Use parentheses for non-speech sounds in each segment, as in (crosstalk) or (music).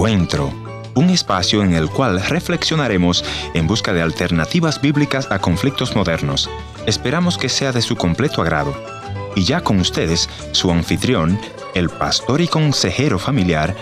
Encuentro, un espacio en el cual reflexionaremos en busca de alternativas bíblicas a conflictos modernos. Esperamos que sea de su completo agrado. Y ya con ustedes, su anfitrión, el pastor y consejero familiar,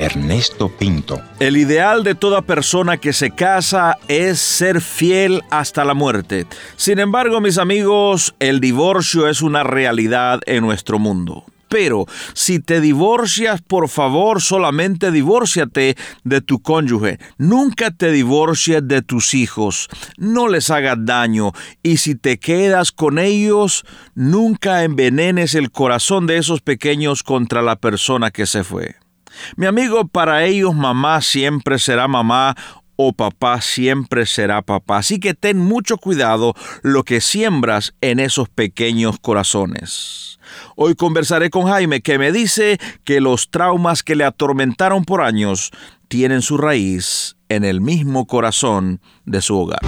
Ernesto Pinto. El ideal de toda persona que se casa es ser fiel hasta la muerte. Sin embargo, mis amigos, el divorcio es una realidad en nuestro mundo. Pero si te divorcias, por favor, solamente divórciate de tu cónyuge. Nunca te divorcies de tus hijos. No les hagas daño. Y si te quedas con ellos, nunca envenenes el corazón de esos pequeños contra la persona que se fue. Mi amigo, para ellos mamá siempre será mamá o papá siempre será papá. Así que ten mucho cuidado lo que siembras en esos pequeños corazones. Hoy conversaré con Jaime que me dice que los traumas que le atormentaron por años tienen su raíz en el mismo corazón de su hogar.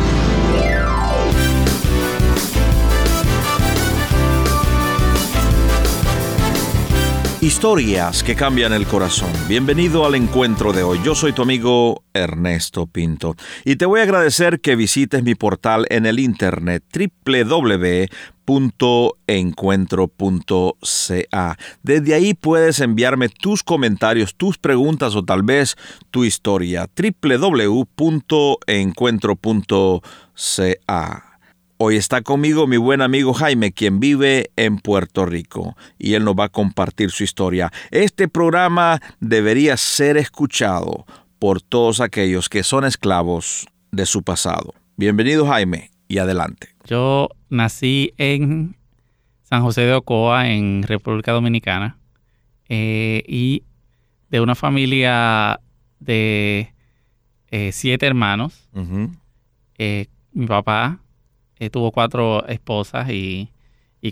Historias que cambian el corazón. Bienvenido al encuentro de hoy. Yo soy tu amigo Ernesto Pinto y te voy a agradecer que visites mi portal en el internet www.encuentro.ca. Desde ahí puedes enviarme tus comentarios, tus preguntas o tal vez tu historia. www.encuentro.ca. Hoy está conmigo mi buen amigo Jaime, quien vive en Puerto Rico, y él nos va a compartir su historia. Este programa debería ser escuchado por todos aquellos que son esclavos de su pasado. Bienvenido Jaime y adelante. Yo nací en San José de Ocoa, en República Dominicana, eh, y de una familia de eh, siete hermanos. Eh, mi papá eh, tuvo cuatro esposas y,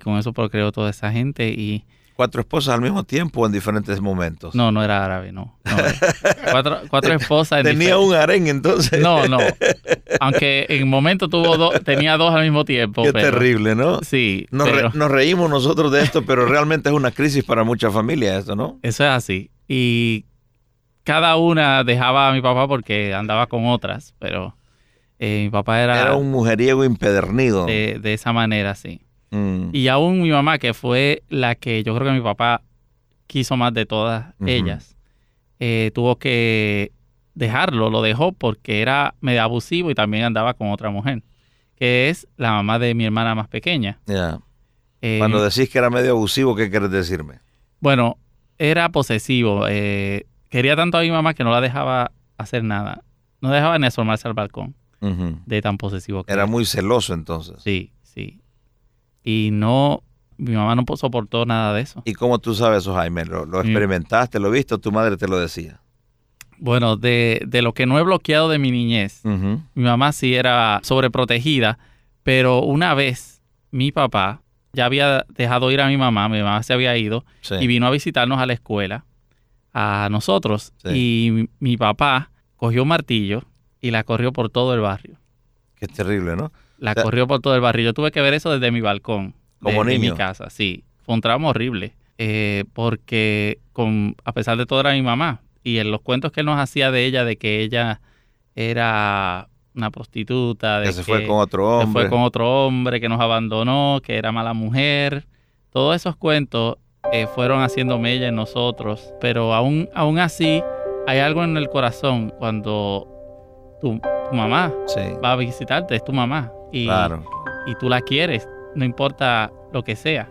con eso procreó toda esa gente y... ¿Cuatro esposas al mismo tiempo o en diferentes momentos? No, no era árabe, no. (laughs) cuatro, esposas. Tenía un harén entonces. No, no. (laughs) Aunque en momento tuvo dos, tenía dos al mismo tiempo. Qué terrible, ¿no? Sí. Nos, nos reímos nosotros de esto, pero realmente es una crisis para muchas familias esto, ¿no? Eso es así. Y cada una dejaba a mi papá porque andaba con otras, pero eh, mi papá era... Era un mujeriego impedernido. De, esa manera, sí. Mm. Y aún mi mamá, que fue la que yo creo que mi papá quiso más de todas ellas, eh, tuvo que dejarlo, lo dejó porque era medio abusivo y también andaba con otra mujer, que es la mamá de mi hermana más pequeña. Ya. Eh, Cuando decís que era medio abusivo, ¿qué quieres decirme? Bueno, era posesivo. quería tanto a mi mamá que no la dejaba hacer nada. No dejaba ni asomarse al balcón de tan posesivo que era. muy celoso entonces. Sí, sí. Y no, mi mamá no soportó nada de eso. ¿Y cómo tú sabes eso, Jaime? ¿Lo, experimentaste, lo viste o tu madre te lo decía? Bueno, de, lo que no he bloqueado de mi niñez, mi mamá sí era sobreprotegida, pero una vez mi papá ya había dejado ir a mi mamá, mi mamá se había ido y vino a visitarnos a la escuela, a nosotros, y mi, mi papá cogió un martillo y la corrió por todo el barrio. Qué terrible, ¿no? La corrió por todo el barrio. Yo tuve que ver eso desde mi balcón. Como de, mi casa, sí. Fue un tramo horrible. Eh, porque con, a pesar de todo era mi mamá. Y en los cuentos que él nos hacía de ella, de que ella era una prostituta, de que se fue con otro hombre. Se fue con otro hombre, que nos abandonó, que era mala mujer. Todos esos cuentos eh, fueron haciendo mella en nosotros. Pero aún, aún así, hay algo en el corazón cuando tu, mamá va a visitarte, es tu mamá. Y, y tú la quieres, no importa lo que sea.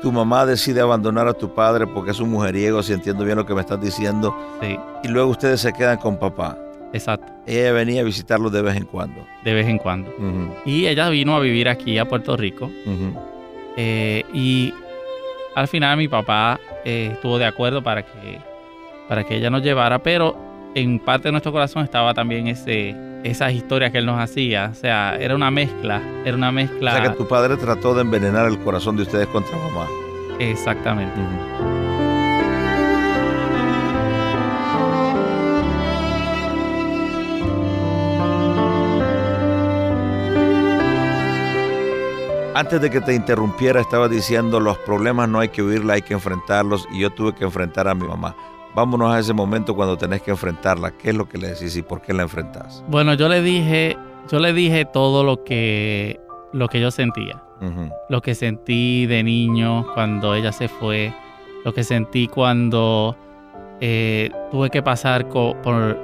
tu mamá decide abandonar a tu padre porque es un mujeriego, si entiendo bien lo que me estás diciendo. Sí. Y luego ustedes se quedan con papá. Exacto. Ella venía a visitarlo de vez en cuando. De vez en cuando. Y ella vino a vivir aquí a Puerto Rico. Eh, y al final mi papá eh, estuvo de acuerdo para que, para que ella nos llevara, pero en parte de nuestro corazón estaba también ese, esas historias que él nos hacía. O sea, era una mezcla, era una mezcla. O sea que tu padre trató de envenenar el corazón de ustedes contra mamá. Exactamente. Antes de que te interrumpiera, estaba diciendo los problemas no hay que huirla, hay que enfrentarlos y yo tuve que enfrentar a mi mamá. Vámonos a ese momento cuando tenés que enfrentarla. ¿Qué es lo que le decís y por qué la enfrentás? Bueno, yo le dije, yo le dije todo lo que, lo que yo sentía. Lo que sentí de niño cuando ella se fue. Lo que sentí cuando eh, tuve que pasar por...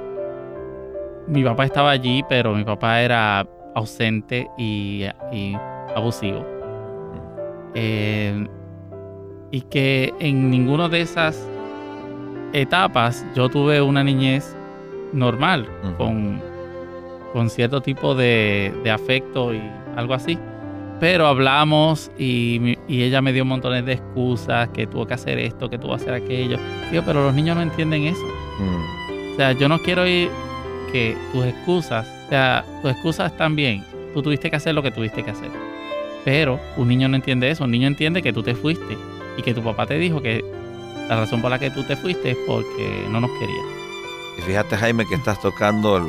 Mi papá estaba allí, pero mi papá era ausente y, abusivo. Eh, y que en ninguna de esas etapas yo tuve una niñez normal, con, con, cierto tipo de, afecto y algo así. Pero hablamos y, ella me dio montones de excusas, que tuvo que hacer esto, que tuvo que hacer aquello. Digo, pero los niños no entienden eso. O sea, yo no quiero ir que tus excusas, o sea, tus excusas están bien. Tú tuviste que hacer lo que tuviste que hacer. Pero un niño no entiende eso. Un niño entiende que tú te fuiste y que tu papá te dijo que la razón por la que tú te fuiste es porque no nos querías. Y fíjate, Jaime, que estás tocando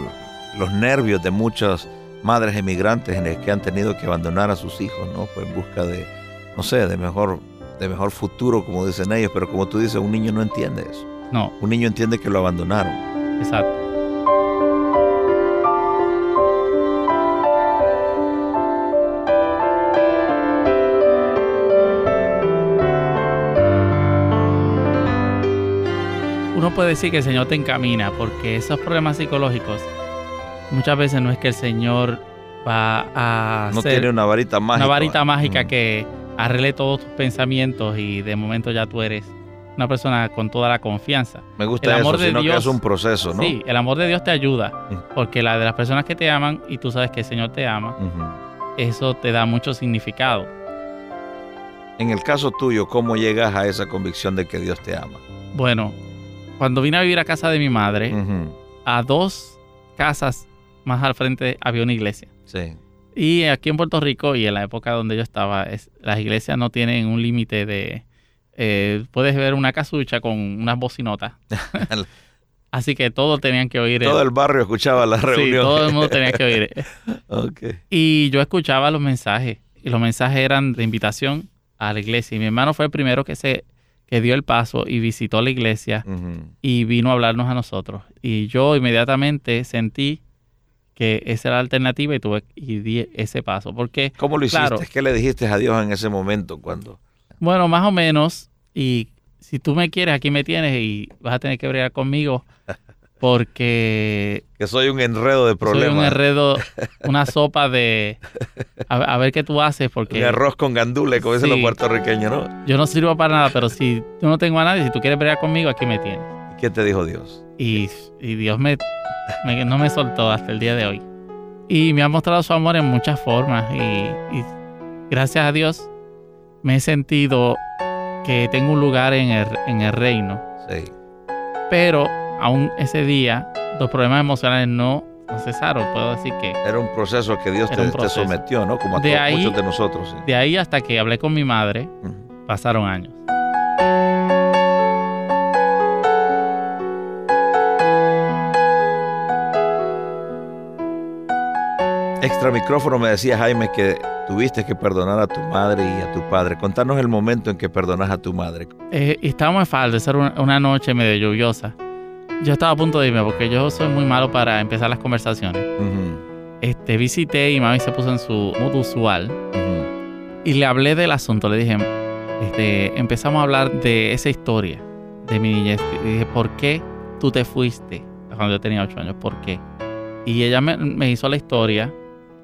los nervios de muchas madres emigrantes en las que han tenido que abandonar a sus hijos, ¿no? Pues en busca de, no sé, de mejor, de mejor futuro, como dicen ellos. Pero como tú dices, un niño no entiende eso. No. Un niño entiende que lo abandonaron. Exacto. Puede decir que el Señor te encamina, porque esos problemas psicológicos muchas veces no es que el Señor va a no tiene una varita mágica, una varita mágica que arregle todos tus pensamientos y de momento ya tú eres una persona con toda la confianza. Me gusta el amor eso, de sino Dios, que es un proceso, ¿no? Sí, el amor de Dios te ayuda, porque la de las personas que te aman y tú sabes que el Señor te ama, eso te da mucho significado. En el caso tuyo, ¿cómo llegas a esa convicción de que Dios te ama? Bueno, cuando vine a vivir a casa de mi madre, a dos casas más al frente había una iglesia. Sí. Y aquí en Puerto Rico y en la época donde yo estaba, las iglesias no tienen un límite de... Eh, puedes ver una casucha con unas bocinotas. (laughs) Así que todos tenían que oír. Todo el, barrio escuchaba la reunión. Sí, todo el mundo tenía que oír. (laughs) okay. Y yo escuchaba los mensajes. Y los mensajes eran de invitación a la iglesia. Y mi hermano fue el primero que se que dio el paso y visitó la iglesia y vino a hablarnos a nosotros. Y yo inmediatamente sentí que esa era la alternativa y tuve y di ese paso. Porque, ¿Cómo lo hiciste? ¿Qué le dijiste a Dios en ese momento? cuando Bueno, más o menos. Y si tú me quieres, aquí me tienes y vas a tener que bregar conmigo (laughs) porque... Que soy un enredo de problemas. Soy un enredo, (laughs) una sopa de... A, ver qué tú haces porque... Un arroz con gandule, como dicen los puertorriqueños, ¿no? Yo no sirvo para nada, pero si tú no tengo a nadie, si tú quieres pelear conmigo, aquí me tienes. ¿Qué te dijo Dios? Y, Dios me, no me soltó hasta el día de hoy. Y me ha mostrado su amor en muchas formas y, y gracias a Dios me he sentido que tengo un lugar en el, en el reino. Sí. Pero aún ese día los problemas emocionales no, cesaron, puedo decir que... Era un proceso que Dios te, sometió, ¿no? Como a todos, muchos de nosotros. De ahí hasta que hablé con mi madre, pasaron años. Extra micrófono me decía Jaime que tuviste que perdonar a tu madre y a tu padre. Contanos el momento en que perdonas a tu madre. Eh, estábamos en falda, era una noche medio lluviosa. Yo estaba a punto de irme porque yo soy muy malo para empezar las conversaciones. Este, visité y mami se puso en su modo usual. Y le hablé del asunto. Le dije, este, empezamos a hablar de esa historia de mi niñez. Y dije, ¿por qué tú te fuiste cuando yo tenía ocho años? ¿Por qué? Y ella me, hizo la historia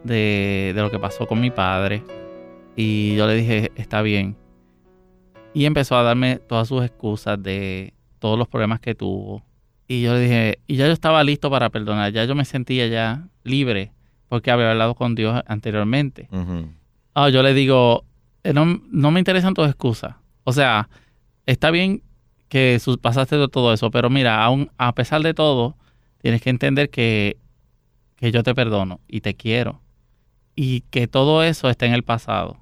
de, de, lo que pasó con mi padre. Y yo le dije, está bien. Y empezó a darme todas sus excusas de todos los problemas que tuvo y yo le dije, y ya yo estaba listo para perdonar, ya yo me sentía ya libre porque había hablado con Dios anteriormente. Ah, yo le digo, eh, no, no, me interesan tus excusas. O sea, está bien que pasaste de todo eso, pero mira, aún a pesar de todo, tienes que entender que, que yo te perdono y te quiero. Y que todo eso está en el pasado.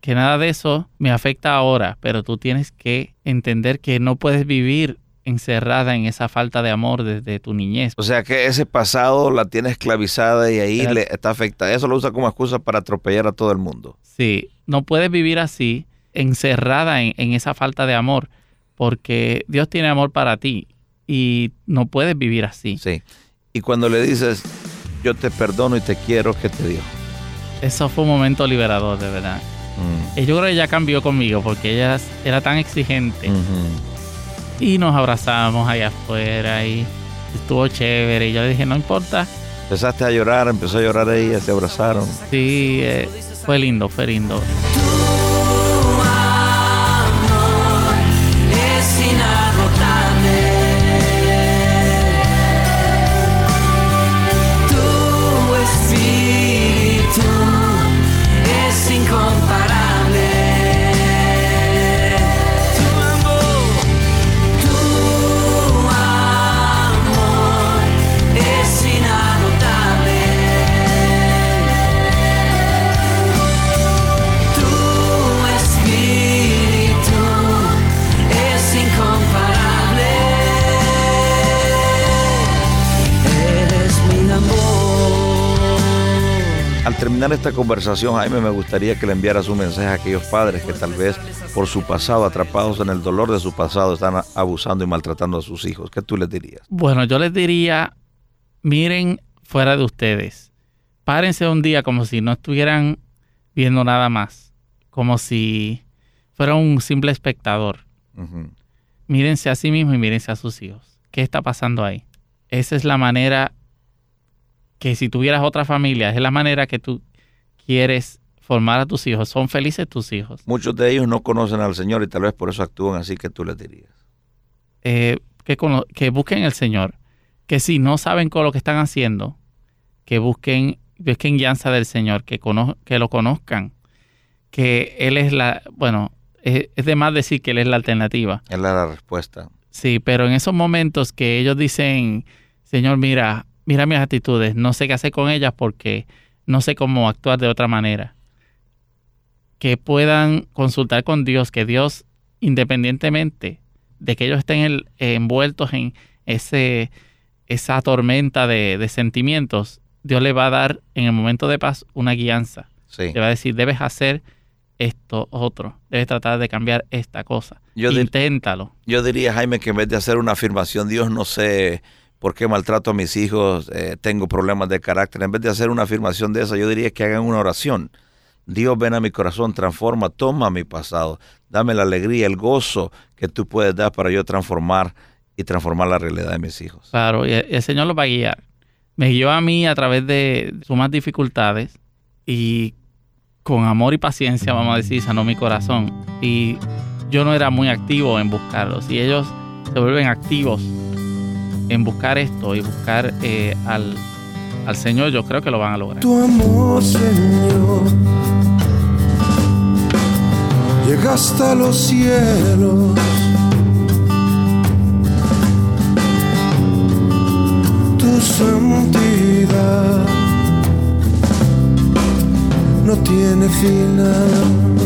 Que nada de eso me afecta ahora, pero tú tienes que entender que no puedes vivir encerrada en esa falta de amor desde tu niñez. O sea que ese pasado la tiene esclavizada y ahí le está afectada. Eso lo usa como excusa para atropellar a todo el mundo. Sí, no puedes vivir así, encerrada en, en esa falta de amor, porque Dios tiene amor para ti y no puedes vivir así. Sí. Y cuando le dices, yo te perdono y te quiero, ¿qué te dijo? Eso fue un momento liberador, de verdad. Mm. Y yo creo que ella cambió conmigo porque ella era tan exigente. Y nos abrazamos allá afuera y estuvo chévere. Y yo le dije, no importa. Empezaste a llorar, empezó a llorar ella, se abrazaron. Sí, eh, fue lindo, fue lindo. Terminar esta conversación, Jaime, me gustaría que le enviaras un mensaje a aquellos padres que tal vez por su pasado, atrapados en el dolor de su pasado, están abusando y maltratando a sus hijos. ¿Qué tú les dirías? Bueno, yo les diría, miren fuera de ustedes. Párense un día como si no estuvieran viendo nada más, como si fuera un simple espectador. Mírense a sí mismos y mírense a sus hijos. ¿Qué está pasando ahí? Esa es la manera que si tuvieras otra familia, es la manera que tú quieres formar a tus hijos. Son felices tus hijos. Muchos de ellos no conocen al Señor y tal vez por eso actúan así que tú les dirías. Eh, que, que busquen el Señor. Que si no saben con lo que están haciendo, que busquen, busquen guianza del Señor, que, que lo conozcan. Que Él es la, bueno, es, es de más decir que Él es la alternativa. Él es la respuesta. Sí, pero en esos momentos que ellos dicen, Señor, mira, mira mis actitudes, no sé qué hacer con ellas porque no sé cómo actuar de otra manera. Que puedan consultar con Dios, que Dios, independientemente de que ellos estén envueltos en ese, esa tormenta de, sentimientos, Dios le va a dar en el momento de paz una guianza. Le va a decir, debes hacer esto otro, debes tratar de cambiar esta cosa. Inténtalo. yo diría, Jaime, que en vez de hacer una afirmación, Dios no sé por qué maltrato a mis hijos, eh, tengo problemas de carácter. En vez de hacer una afirmación de esa, yo diría que hagan una oración. Dios ven a mi corazón, transforma, toma mi pasado, dame la alegría, el gozo que tú puedes dar para yo transformar y transformar la realidad de mis hijos. Claro, y el Señor lo va a guiar. Me guió a mí a través de sumas dificultades y con amor y paciencia, vamos a decir, sanó mi corazón. Y yo no era muy activo en buscarlos. Y ellos se vuelven activos en buscar esto y buscar eh, al, al Señor, yo creo que lo van a lograr. Tu amor, Señor, llega hasta los cielos. Tu santidad no tiene final.